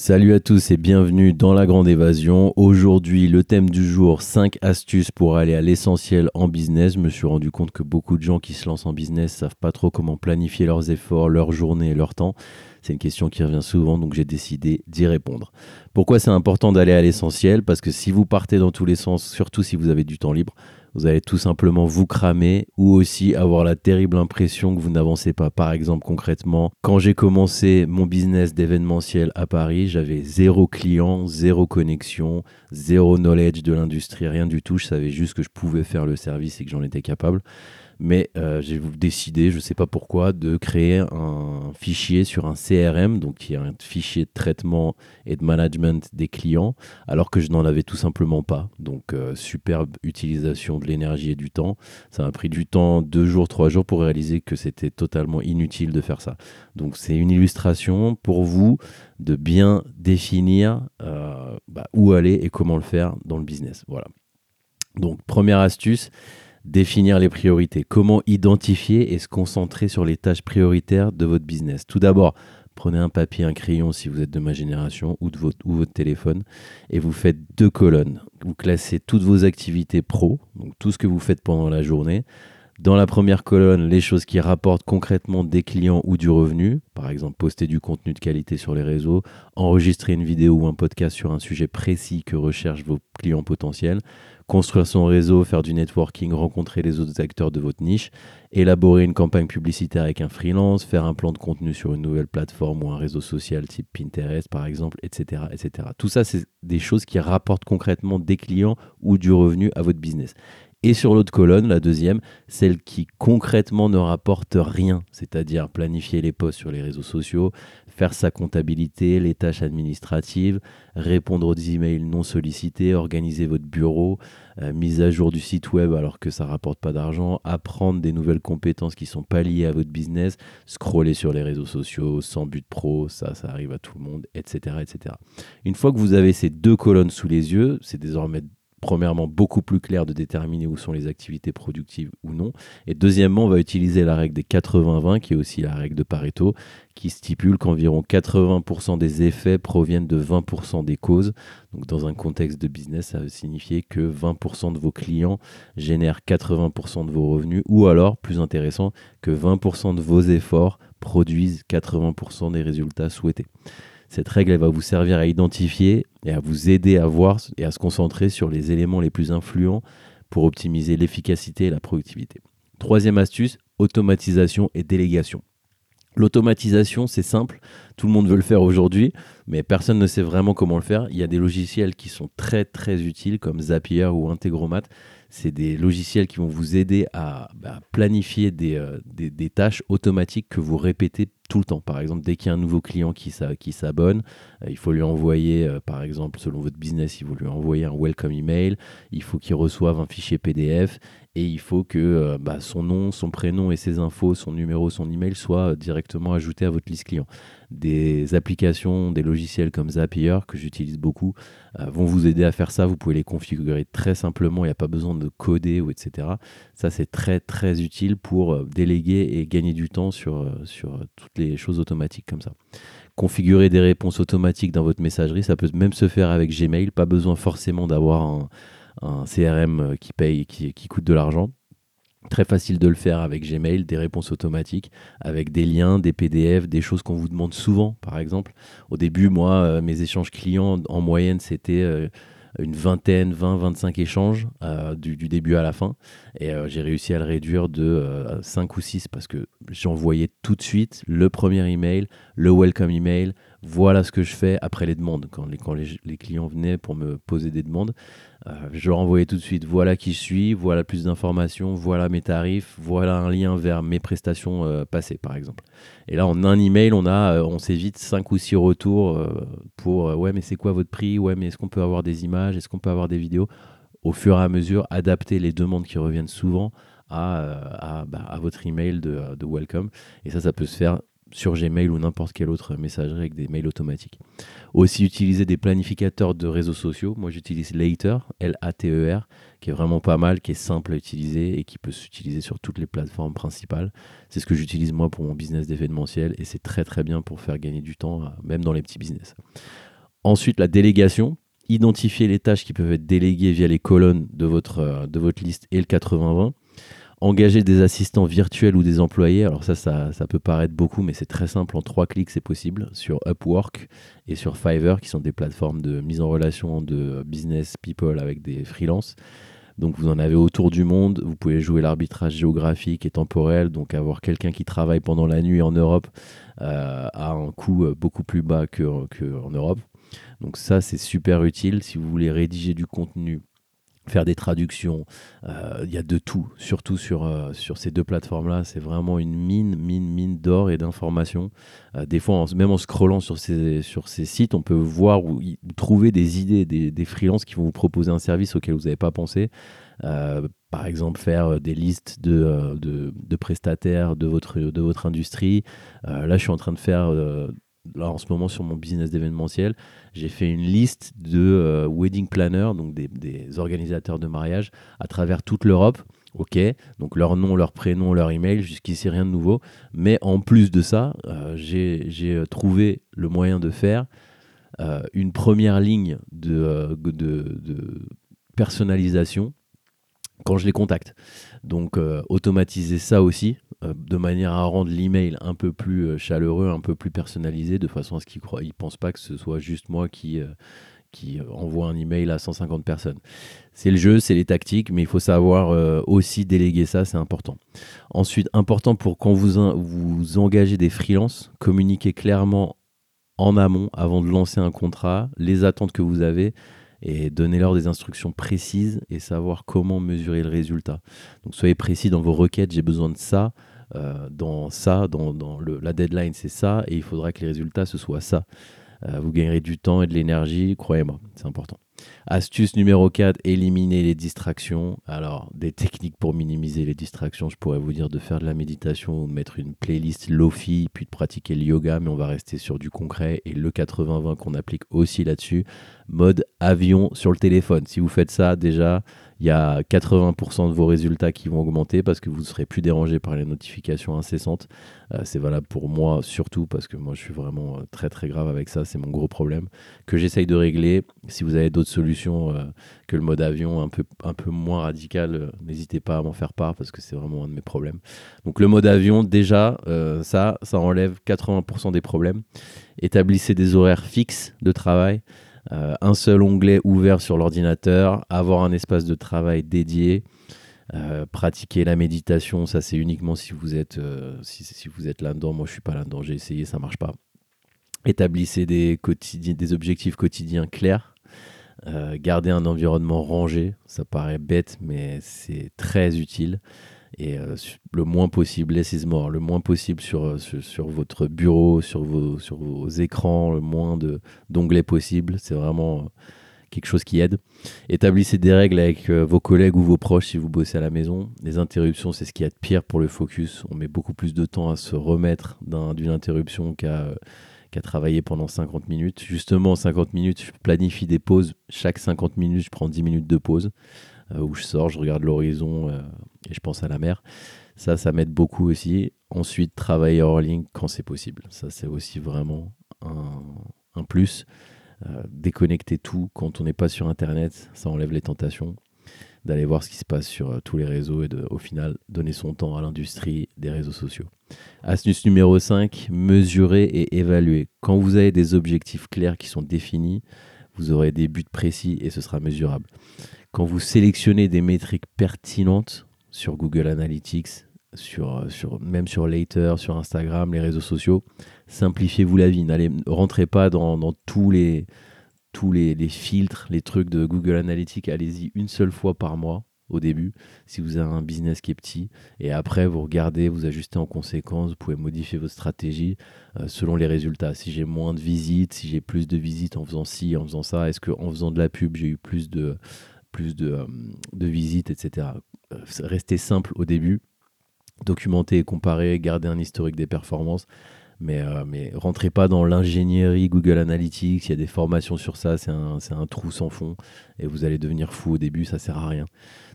Salut à tous et bienvenue dans la grande évasion. Aujourd'hui, le thème du jour 5 astuces pour aller à l'essentiel en business. Je me suis rendu compte que beaucoup de gens qui se lancent en business savent pas trop comment planifier leurs efforts, leur journée et leur temps. C'est une question qui revient souvent, donc j'ai décidé d'y répondre. Pourquoi c'est important d'aller à l'essentiel? Parce que si vous partez dans tous les sens, surtout si vous avez du temps libre, vous allez tout simplement vous cramer ou aussi avoir la terrible impression que vous n'avancez pas. Par exemple, concrètement, quand j'ai commencé mon business d'événementiel à Paris, j'avais zéro client, zéro connexion, zéro knowledge de l'industrie, rien du tout. Je savais juste que je pouvais faire le service et que j'en étais capable mais euh, j'ai décidé, je ne sais pas pourquoi, de créer un fichier sur un CRM, donc qui est un fichier de traitement et de management des clients, alors que je n'en avais tout simplement pas. Donc euh, superbe utilisation de l'énergie et du temps. Ça m'a pris du temps, deux jours, trois jours pour réaliser que c'était totalement inutile de faire ça. Donc c'est une illustration pour vous de bien définir euh, bah, où aller et comment le faire dans le business. Voilà. Donc première astuce, définir les priorités. Comment identifier et se concentrer sur les tâches prioritaires de votre business? Tout d'abord, prenez un papier, un crayon si vous êtes de ma génération ou, de votre, votre téléphone et vous faites deux colonnes. Vous classez toutes vos activités pro, donc tout ce que vous faites pendant la journée. Dans la première colonne, les choses qui rapportent concrètement des clients ou du revenu, par exemple poster du contenu de qualité sur les réseaux, enregistrer une vidéo ou un podcast sur un sujet précis que recherchent vos clients potentiels, construire son réseau, faire du networking, rencontrer les autres acteurs de votre niche, élaborer une campagne publicitaire avec un freelance, faire un plan de contenu sur une nouvelle plateforme ou un réseau social type Pinterest par exemple, etc. etc. Tout ça, c'est des choses qui rapportent concrètement des clients ou du revenu à votre business. Et sur l'autre colonne, la deuxième, celle qui concrètement ne rapporte rien, c'est-à-dire planifier les posts sur les réseaux sociaux, faire sa comptabilité, les tâches administratives, répondre aux emails non sollicités, organiser votre bureau, euh, mise à jour du site web alors que ça rapporte pas d'argent, apprendre des nouvelles compétences qui sont pas liées à votre business, scroller sur les réseaux sociaux sans but pro, ça, ça arrive à tout le monde, etc., etc. Une fois que vous avez ces deux colonnes sous les yeux, c'est désormais premièrement beaucoup plus clair de déterminer où sont les activités productives ou non. Et deuxièmement, on va utiliser la règle des 80-20, qui est aussi la règle de Pareto, qui stipule qu'environ 80% des effets proviennent de 20% des causes. Donc dans un contexte de business, ça veut signifier que 20% de vos clients génèrent 80% de vos revenus, ou alors, plus intéressant, que 20% de vos efforts produisent 80% des résultats souhaités. Cette règle, va vous servir à identifier et à vous aider à voir et à se concentrer sur les éléments les plus influents pour optimiser l'efficacité et la productivité. Troisième astuce, automatisation et délégation. L'automatisation, c'est simple, tout le monde veut le faire aujourd'hui, mais personne ne sait vraiment comment le faire. Il y a des logiciels qui sont très très utiles comme Zapier ou Integromat. C'est des logiciels qui vont vous aider à bah, planifier euh, des, tâches automatiques que vous répétez tout le temps. Par exemple, dès qu'il y a un nouveau client qui, s'abonne, euh, il faut lui envoyer, euh, par exemple, selon votre business, il faut lui envoyer un welcome email, il faut qu'il reçoive un fichier PDF et il faut que bah, son nom, son prénom et ses infos, son numéro, son email soient directement ajoutés à votre liste client. Des applications, des logiciels comme Zapier, que j'utilise beaucoup, vont vous aider à faire ça. Vous pouvez les configurer très simplement, il n'y a pas besoin de coder ou etc. Ça, c'est très très utile pour déléguer et gagner du temps sur, sur toutes les choses automatiques comme ça. Configurer des réponses automatiques dans votre messagerie, ça peut même se faire avec Gmail, pas besoin forcément d'avoir un, CRM qui paye, qui, qui coûte de l'argent. Très facile de le faire avec Gmail, des réponses automatiques, avec des liens, des PDF, des choses qu'on vous demande souvent, par exemple. Au début, moi, euh, mes échanges clients, en moyenne, c'était euh, une vingtaine, 20, 25 échanges euh, du, début à la fin. Et j'ai réussi à le réduire de 5 euh, ou 6 parce que j'envoyais tout de suite le premier email, le welcome email, voilà ce que je fais après les demandes. Quand les, clients venaient pour me poser des demandes, euh, je leur envoyais tout de suite voilà qui je suis, voilà plus d'informations, voilà mes tarifs, voilà un lien vers mes prestations euh, passées par exemple. Et là en un email, on euh, on s'évite 5 ou 6 retours pour ouais mais c'est quoi votre prix? Ouais mais est-ce qu'on peut avoir des images? Est-ce qu'on peut avoir des vidéos? Au fur et à mesure, adapter les demandes qui reviennent souvent à, bah, votre email de, de welcome. Et ça, ça peut se faire sur Gmail ou n'importe quelle autre messagerie avec des mails automatiques. Aussi utiliser des planificateurs de réseaux sociaux. Moi j'utilise Later, L-A-T-E-R, qui est vraiment pas mal, qui est simple à utiliser et qui peut s'utiliser sur toutes les plateformes principales. C'est ce que j'utilise moi pour mon business d'événementiel et c'est très très bien pour faire gagner du temps, même dans les petits business. Ensuite, la délégation. Identifier les tâches qui peuvent être déléguées via les colonnes de votre, euh, de votre liste et le 80-20 engager des assistants virtuels ou des employés. Alors ça, ça, peut paraître beaucoup, mais c'est très simple. En trois clics, c'est possible sur Upwork et sur Fiverr, qui sont des plateformes de mise en relation de business people avec des freelances. Donc vous en avez autour du monde. Vous pouvez jouer l'arbitrage géographique et temporel. Donc avoir quelqu'un qui travaille pendant la nuit en Europe euh, à un coût euh, beaucoup plus bas qu'en que Europe. Donc ça, c'est super utile si vous voulez rédiger du contenu faire des traductions. Euh, il y a de tout, surtout sur, euh, sur ces deux plateformes-là. C'est vraiment une mine, mine, mine d'or et d'informations. Euh, des fois, même en scrollant sur ces, sur ces sites, on peut voir ou, trouver des idées, des, des freelances qui vont vous proposer un service auquel vous n'avez pas pensé. par exemple, faire des listes de, de, de, prestataires de votre, de votre industrie. là, je suis en train de faire en ce moment sur mon business d'événementiel, j'ai fait une liste de euh, wedding planners, donc des, organisateurs de mariage à travers toute l'Europe. Ok, donc leur nom, leur prénom, leur email, jusqu'ici rien de nouveau. Mais en plus de ça, euh, j'ai euh, trouvé le moyen de faire une première ligne de, personnalisation quand je les contacte. Donc automatiser ça aussi, de manière à rendre l'email un peu plus euh, chaleureux, un peu plus personnalisé, de façon à ce qu'ils ne pensent pas que ce soit juste moi qui, euh, qui envoie un email à 150 personnes. C'est le jeu, c'est les tactiques, mais il faut savoir aussi déléguer ça, c'est important. Ensuite, important pour quand vous, vous engagez des freelances, communiquer clairement en amont avant de lancer un contrat, les attentes que vous avez et donnez-leur des instructions précises et savoir comment mesurer le résultat. Donc soyez précis dans vos requêtes, j'ai besoin de ça, euh, dans ça, dans, le, la deadline c'est ça, et il faudra que les résultats ce soit ça. Euh, vous gagnerez du temps et de l'énergie, croyez-moi, c'est important. Astuce numéro 4, éliminer les distractions. Alors, des techniques pour minimiser les distractions, je pourrais vous dire de faire de la méditation ou de mettre une playlist Lofi, puis de pratiquer le yoga, mais on va rester sur du concret et le 80-20 qu'on applique aussi là-dessus. Mode avion sur le téléphone. Si vous faites ça, déjà, il y a 80% de vos résultats qui vont augmenter parce que vous ne serez plus dérangé par les notifications incessantes. Euh, c'est valable pour moi surtout parce que moi je suis vraiment euh, très très grave avec ça, c'est mon gros problème que j'essaye de régler. Si vous avez d'autres solutions euh, que le mode avion un peu, un peu moins radical, n'hésitez pas à m'en faire part parce que c'est vraiment un de mes problèmes. Donc le mode avion, déjà, ça, ça enlève 80% des problèmes. Établissez des horaires fixes de travail. Euh, un seul onglet ouvert sur l'ordinateur, avoir un espace de travail dédié, euh, pratiquer la méditation, ça c'est uniquement si vous êtes, euh, si, vous êtes là-dedans. Moi je suis pas là-dedans, j'ai essayé, ça marche pas. Établissez des, des objectifs quotidiens clairs. garder un environnement rangé, ça paraît bête, mais c'est très utile et euh, le moins possible, laissez mort, le moins possible euh, sur, sur, votre bureau, sur vos, sur vos écrans, le moins d'onglets possible. C'est vraiment euh, quelque chose qui aide. Établissez des règles avec vos collègues ou vos proches si vous bossez à la maison. Les interruptions, c'est ce qui est de pire pour le focus. On met beaucoup plus de temps à se remettre d'une interruption qu'à qu'à travailler pendant 50 minutes. Justement, 50 minutes, je planifie des pauses. Chaque 50 minutes, je prends 10 minutes de pause. Euh, où je sors, je regarde l'horizon euh, et je pense à la mer. Ça, ça m'aide beaucoup aussi. Ensuite, travailler hors ligne quand c'est possible. Ça, c'est aussi vraiment un, plus. Euh, déconnecter tout quand on n'est pas sur Internet, ça enlève les tentations d'aller voir ce qui se passe sur tous les réseaux et de, au final, donner son temps à l'industrie des réseaux sociaux. Astuce numéro 5, mesurer et évaluer. Quand vous avez des objectifs clairs qui sont définis, vous aurez des buts précis et ce sera mesurable. Quand vous sélectionnez des métriques pertinentes sur Google Analytics, sur, sur, même sur Later, sur Instagram, les réseaux sociaux, simplifiez-vous la vie. N'allez, rentrez pas dans, tous, les, tous les, filtres, les trucs de Google Analytics. Allez-y une seule fois par mois au début, si vous avez un business qui est petit. Et après, vous regardez, vous ajustez en conséquence, vous pouvez modifier votre stratégie euh, selon les résultats. Si j'ai moins de visites, si j'ai plus de visites en faisant ci, en faisant ça, est-ce qu'en faisant de la pub, j'ai eu plus de, plus de, euh, de visites, etc. Euh, restez simple au début, documenter, comparer, garder un historique des performances. Mais, euh, mais rentrez pas dans l'ingénierie Google Analytics, il y a des formations sur ça, c'est un, un, trou sans fond et vous allez devenir fou au début, ça sert à rien.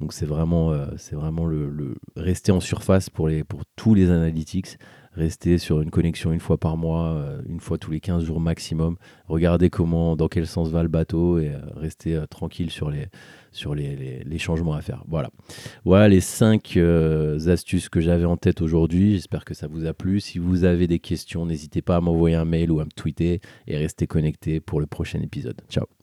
Donc c'est vraiment, vraiment le, le, rester en surface pour, les, pour tous les analytics, restez sur une connexion une fois par mois, une fois tous les 15 jours maximum. Regardez comment, dans quel sens va le bateau et restez tranquille sur les sur les, changements à faire. Voilà. Voilà les cinq euh, astuces que j'avais en tête aujourd'hui. J'espère que ça vous a plu. Si vous avez des questions, n'hésitez pas à m'envoyer un mail ou à me tweeter et restez connectés pour le prochain épisode. Ciao